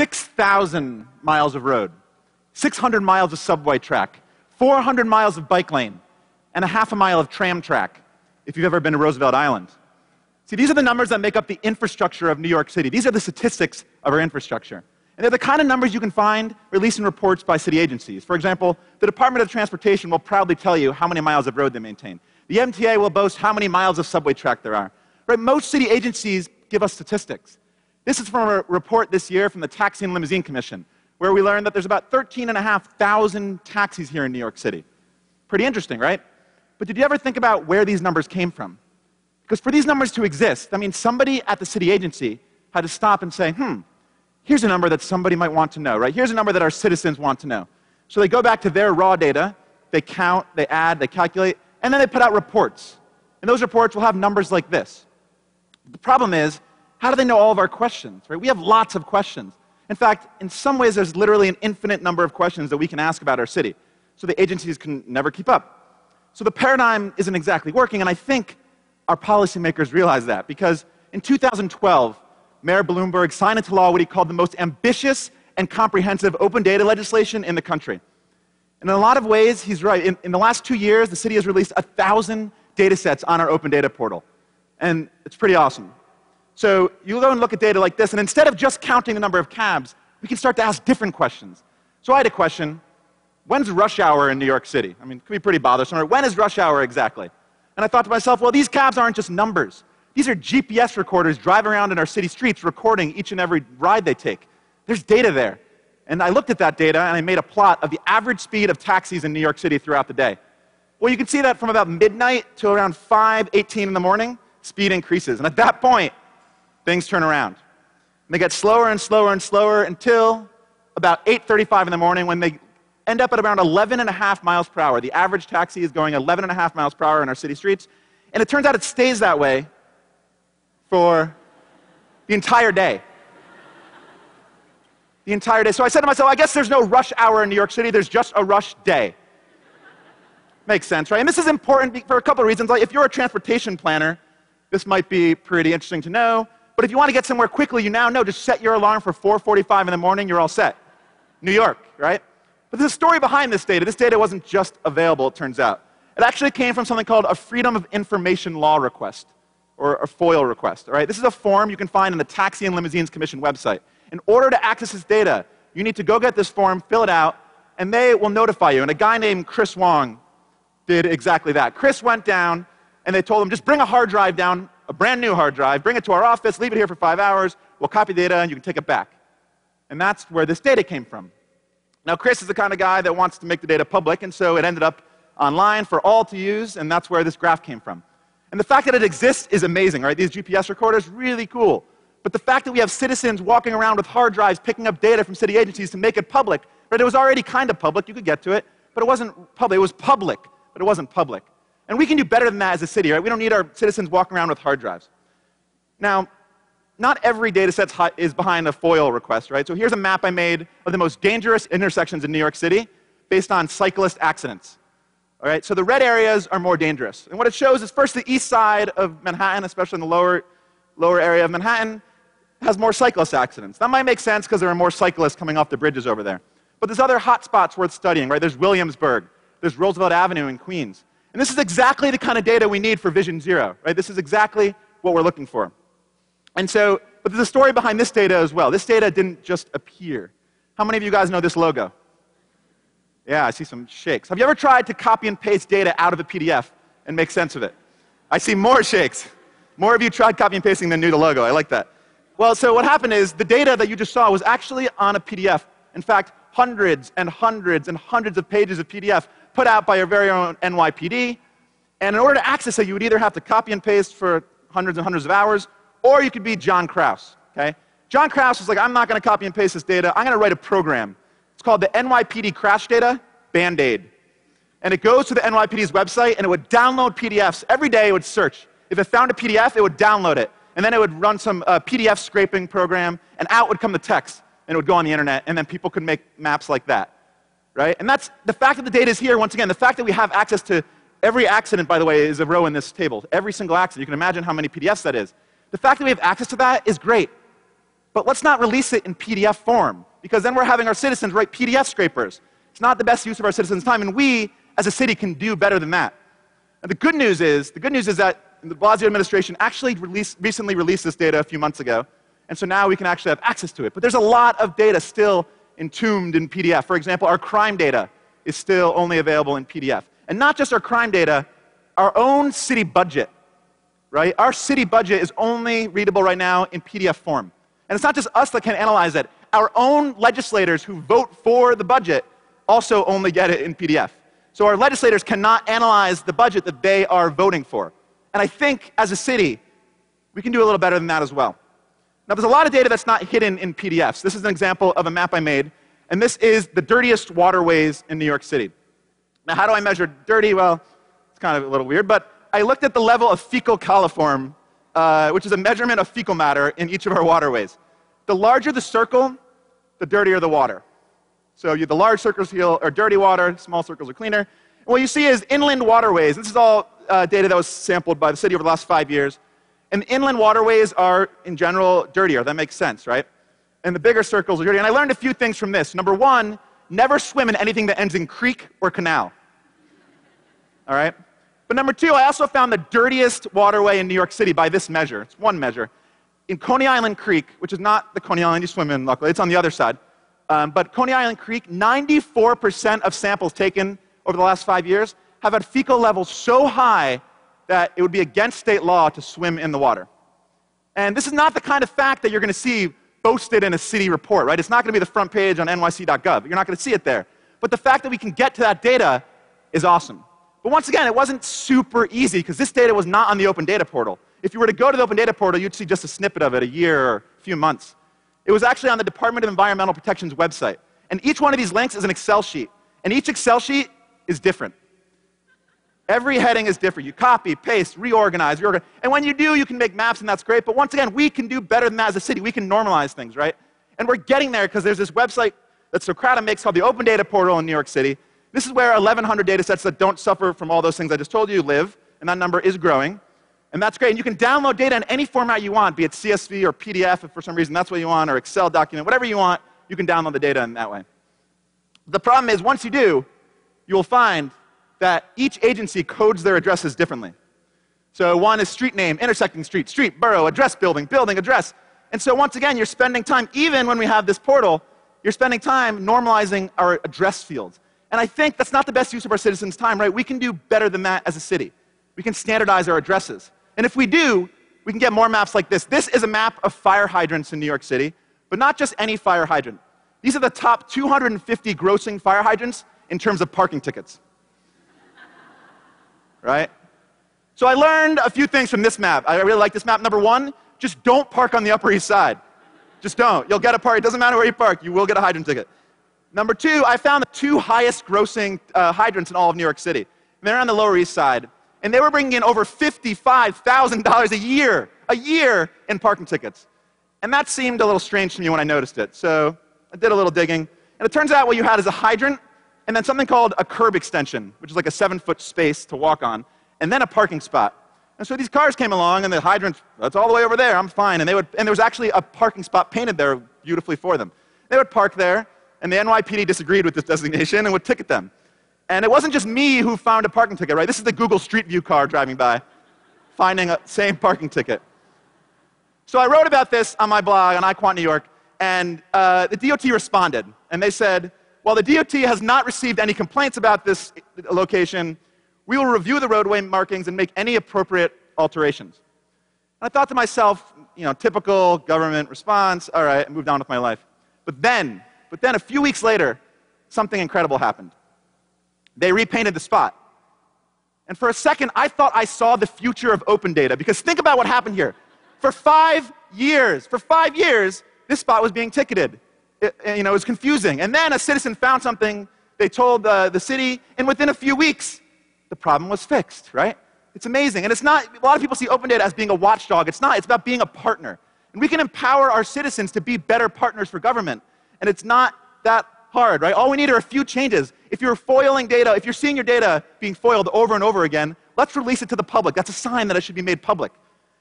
6,000 miles of road, 600 miles of subway track, 400 miles of bike lane, and a half a mile of tram track, if you've ever been to Roosevelt Island. See, these are the numbers that make up the infrastructure of New York City. These are the statistics of our infrastructure. And they're the kind of numbers you can find released in reports by city agencies. For example, the Department of Transportation will proudly tell you how many miles of road they maintain. The MTA will boast how many miles of subway track there are. Right? Most city agencies give us statistics. This is from a report this year from the Taxi and Limousine Commission, where we learned that there's about 13,500 taxis here in New York City. Pretty interesting, right? But did you ever think about where these numbers came from? Because for these numbers to exist, that means somebody at the city agency had to stop and say, hmm, here's a number that somebody might want to know, right? Here's a number that our citizens want to know. So they go back to their raw data, they count, they add, they calculate, and then they put out reports. And those reports will have numbers like this. The problem is, how do they know all of our questions, right? We have lots of questions. In fact, in some ways, there's literally an infinite number of questions that we can ask about our city. So the agencies can never keep up. So the paradigm isn't exactly working, and I think our policymakers realize that because in 2012, Mayor Bloomberg signed into law what he called the most ambitious and comprehensive open data legislation in the country. And in a lot of ways, he's right. In, in the last two years, the city has released a thousand data sets on our open data portal. And it's pretty awesome. So you go and look at data like this, and instead of just counting the number of cabs, we can start to ask different questions. So I had a question when's rush hour in New York City? I mean, it could be pretty bothersome. When is rush hour exactly? And I thought to myself, well, these cabs aren't just numbers. These are GPS recorders driving around in our city streets recording each and every ride they take. There's data there. And I looked at that data and I made a plot of the average speed of taxis in New York City throughout the day. Well, you can see that from about midnight to around 5:18 in the morning, speed increases. And at that point, things turn around. And they get slower and slower and slower until about 8:35 in the morning when they end up at around 11 and a half miles per hour. The average taxi is going 11 and a half miles per hour in our city streets. And it turns out it stays that way for the entire day. The entire day. So I said to myself, I guess there's no rush hour in New York City, there's just a rush day. Makes sense, right? And this is important for a couple of reasons. Like if you're a transportation planner, this might be pretty interesting to know. But if you want to get somewhere quickly, you now know just set your alarm for 4:45 in the morning, you're all set. New York, right? But there's a story behind this data. This data wasn't just available, it turns out. It actually came from something called a Freedom of Information Law request, or a FOIL request. All right? This is a form you can find on the Taxi and Limousines Commission website. In order to access this data, you need to go get this form, fill it out, and they will notify you. And a guy named Chris Whong did exactly that. Chris went down, and they told him, just bring a hard drive down, a brand new hard drive, bring it to our office, leave it here for five hours, we'll copy data, and you can take it back. And that's where this data came from. Now, Chris is the kind of guy that wants to make the data public, and so it ended up online for all to use, and that's where this graph came from. And the fact that it exists is amazing, right? These GPS recorders, really cool. But the fact that we have citizens walking around with hard drives picking up data from city agencies to make it public, right? It was already kind of public, you could get to it, but it wasn't public. It was public, but it wasn't public. And we can do better than that as a city, right? We don't need our citizens walking around with hard drives. Now, not every data set is behind a FOIL request, right? So here's a map I made of the most dangerous intersections in New York City based on cyclist accidents. All right, so the red areas are more dangerous. And what it shows is first the east side of Manhattan, especially in the lower, lower area of Manhattan, has more cyclist accidents. That might make sense because there are more cyclists coming off the bridges over there. But there's other hot spots worth studying, right? There's Williamsburg, there's Roosevelt Avenue in Queens. And this is exactly the kind of data we need for Vision Zero, right? This is exactly what we're looking for. And so, but there's a story behind this data as well. This data didn't just appear. How many of you guys know this logo? Yeah, I see some shakes. Have you ever tried to copy and paste data out of a PDF and make sense of it? I see more shakes. More of you tried copy and pasting than knew the logo. I like that. Well, so what happened is the data that you just saw was actually on a PDF. In fact, hundreds and hundreds and hundreds of pages of PDF put out by your very own NYPD. And in order to access it, you would either have to copy and paste for hundreds and hundreds of hours, or you could be John Krauss, okay? John Krauss was like, I'm not going to copy and paste this data. I'm going to write a program. It's called the NYPD Crash Data Band-Aid. And it goes to the NYPD's website, and it would download PDFs. Every day it would search. If it found a PDF, it would download it. And then it would run some uh, PDF scraping program, and out would come the text, and it would go on the internet, and then people could make maps like that. Right? And that's the fact that the data is here, once again, the fact that we have access to every accident, by the way, is a row in this table. Every single accident. You can imagine how many PDFs that is. The fact that we have access to that is great. But let's not release it in PDF form, because then we're having our citizens write PDF scrapers. It's not the best use of our citizens' time, and we, as a city, can do better than that. And the good news is, the good news is that de Blasio administration actually released, recently released this data a few months ago, and so now we can actually have access to it. But there's a lot of data still entombed in PDF. For example, our crime data is still only available in PDF. And not just our crime data, our own city budget, right? Our city budget is only readable right now in PDF form. And it's not just us that can analyze it. Our own legislators who vote for the budget also only get it in PDF. So our legislators cannot analyze the budget that they are voting for. And I think as a city, we can do a little better than that as well. Now, there's a lot of data that's not hidden in PDFs. This is an example of a map I made, and this is the dirtiest waterways in New York City. Now, how do I measure dirty? Well, it's kind of a little weird, but I looked at the level of fecal coliform, uh, which is a measurement of fecal matter in each of our waterways. The larger the circle, the dirtier the water. So you, the large circles are dirty water, small circles are cleaner. And what you see is inland waterways. This is all uh, data that was sampled by the city over the last five years. And inland waterways are, in general, dirtier. That makes sense, right? And the bigger circles are dirty. And I learned a few things from this. Number one, never swim in anything that ends in creek or canal. All right? But number two, I also found the dirtiest waterway in New York City by this measure. It's one measure. In Coney Island Creek, which is not the Coney Island you swim in, luckily, it's on the other side. Um, but Coney Island Creek, 94% of samples taken over the last five years have had fecal levels so high that it would be against state law to swim in the water. And this is not the kind of fact that you're going to see boasted in a city report, right? It's not going to be the front page on nyc.gov. You're not going to see it there. But the fact that we can get to that data is awesome. But once again, it wasn't super easy because this data was not on the open data portal. If you were to go to the open data portal, you'd see just a snippet of it, a year or a few months. It was actually on the Department of Environmental Protection's website. And each one of these links is an Excel sheet. And each Excel sheet is different. Every heading is different. You copy, paste, reorganize, reorganize. And when you do, you can make maps, and that's great. But once again, we can do better than that as a city. We can normalize things, right? And we're getting there because there's this website that Socrata makes called the Open Data Portal in New York City. This is where 1,100 data sets that don't suffer from all those things I just told you live, and that number is growing. And that's great. And you can download data in any format you want, be it CSV or PDF if for some reason that's what you want, or Excel document, whatever you want, you can download the data in that way. The problem is, once you do, you will find that each agency codes their addresses differently. So one is street name, intersecting street, street, borough, address building, building, address. And so once again, you're spending time, even when we have this portal, you're spending time normalizing our address fields. And I think that's not the best use of our citizens' time, right? We can do better than that as a city. We can standardize our addresses. And if we do, we can get more maps like this. This is a map of fire hydrants in New York City, but not just any fire hydrant. These are the top 250 grossing fire hydrants in terms of parking tickets right? So I learned a few things from this map. I really like this map. Number one, just don't park on the Upper East Side. Just don't. You'll get a park. It doesn't matter where you park, you will get a hydrant ticket. Number two, I found the two highest grossing uh, hydrants in all of New York City. And they're on the Lower East Side. And they were bringing in over $55,000 a year, a year in parking tickets. And that seemed a little strange to me when I noticed it. So I did a little digging. And it turns out what you had is a hydrant and then something called a curb extension, which is like a seven foot space to walk on, and then a parking spot. And so these cars came along, and the hydrant, that's all the way over there, I'm fine. And, they would, and there was actually a parking spot painted there beautifully for them. They would park there, and the NYPD disagreed with this designation and would ticket them. And it wasn't just me who found a parking ticket, right? This is the Google Street View car driving by, finding a same parking ticket. So I wrote about this on my blog on iQuant New York, and uh, the DOT responded, and they said, while the DOT has not received any complaints about this location, we will review the roadway markings and make any appropriate alterations. And I thought to myself, you know, typical government response, all right, I moved on with my life. But then, but then a few weeks later, something incredible happened. They repainted the spot. And for a second, I thought I saw the future of open data because think about what happened here. For five years, for five years, this spot was being ticketed it, you know, it was confusing. And then a citizen found something, they told uh, the city, and within a few weeks, the problem was fixed, right? It's amazing. And it's not, a lot of people see open data as being a watchdog. It's not, it's about being a partner. And we can empower our citizens to be better partners for government. And it's not that hard, right? All we need are a few changes. If you're foiling data, if you're seeing your data being foiled over and over again, let's release it to the public. That's a sign that it should be made public.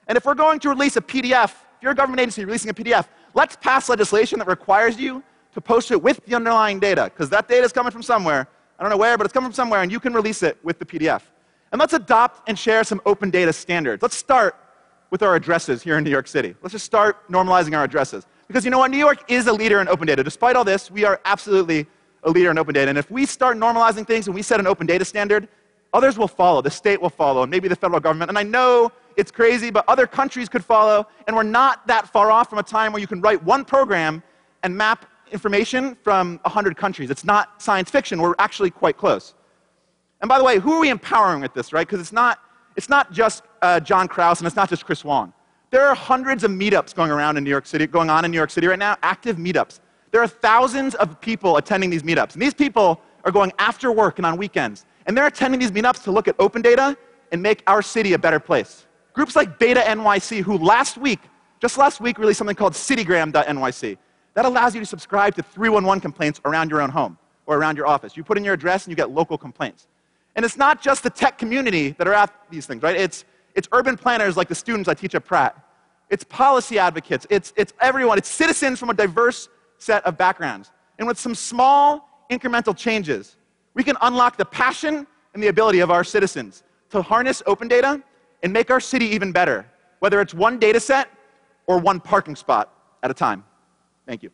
And if we're going to release a PDF, if you're a government agency releasing a PDF, let's pass legislation that requires you to post it with the underlying data, because that data is coming from somewhere. I don't know where, but it's coming from somewhere, and you can release it with the PDF. And let's adopt and share some open data standards. Let's start with our addresses here in New York City. Let's just start normalizing our addresses. Because you know what? New York is a leader in open data. Despite all this, we are absolutely a leader in open data. And if we start normalizing things and we set an open data standard, others will follow. The state will follow, and maybe the federal government. And I know it's crazy, but other countries could follow. And we're not that far off from a time where you can write one program and map information from 100 countries. It's not science fiction. We're actually quite close. And by the way, who are we empowering with this, right? Because it's not, it's not just uh, John Krauss and it's not just Chris Whong. There are hundreds of meetups going around in New York City, going on in New York City right now, active meetups. There are thousands of people attending these meetups. And these people are going after work and on weekends. And they're attending these meetups to look at open data and make our city a better place. Groups like Beta NYC, who last week, just last week, released something called citygram.nyc. That allows you to subscribe to 311 complaints around your own home or around your office. You put in your address and you get local complaints. And it's not just the tech community that are at these things, right? It's, it's urban planners like the students I teach at Pratt. It's policy advocates. It's, it's everyone. It's citizens from a diverse set of backgrounds. And with some small incremental changes, we can unlock the passion and the ability of our citizens to harness open data and make our city even better, whether it's one data set or one parking spot at a time. Thank you.